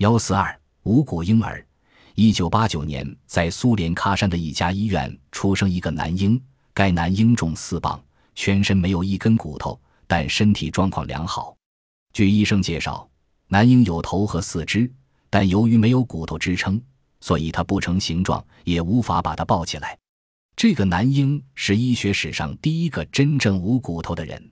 幺四二无骨婴儿。一九八九年在苏联喀山的一家医院出生一个男婴该男婴重四磅全身没有一根骨头但身体状况良好。据医生介绍男婴有头和四肢但由于没有骨头支撑所以他不成形状也无法把他抱起来。这个男婴是医学史上第一个真正无骨头的人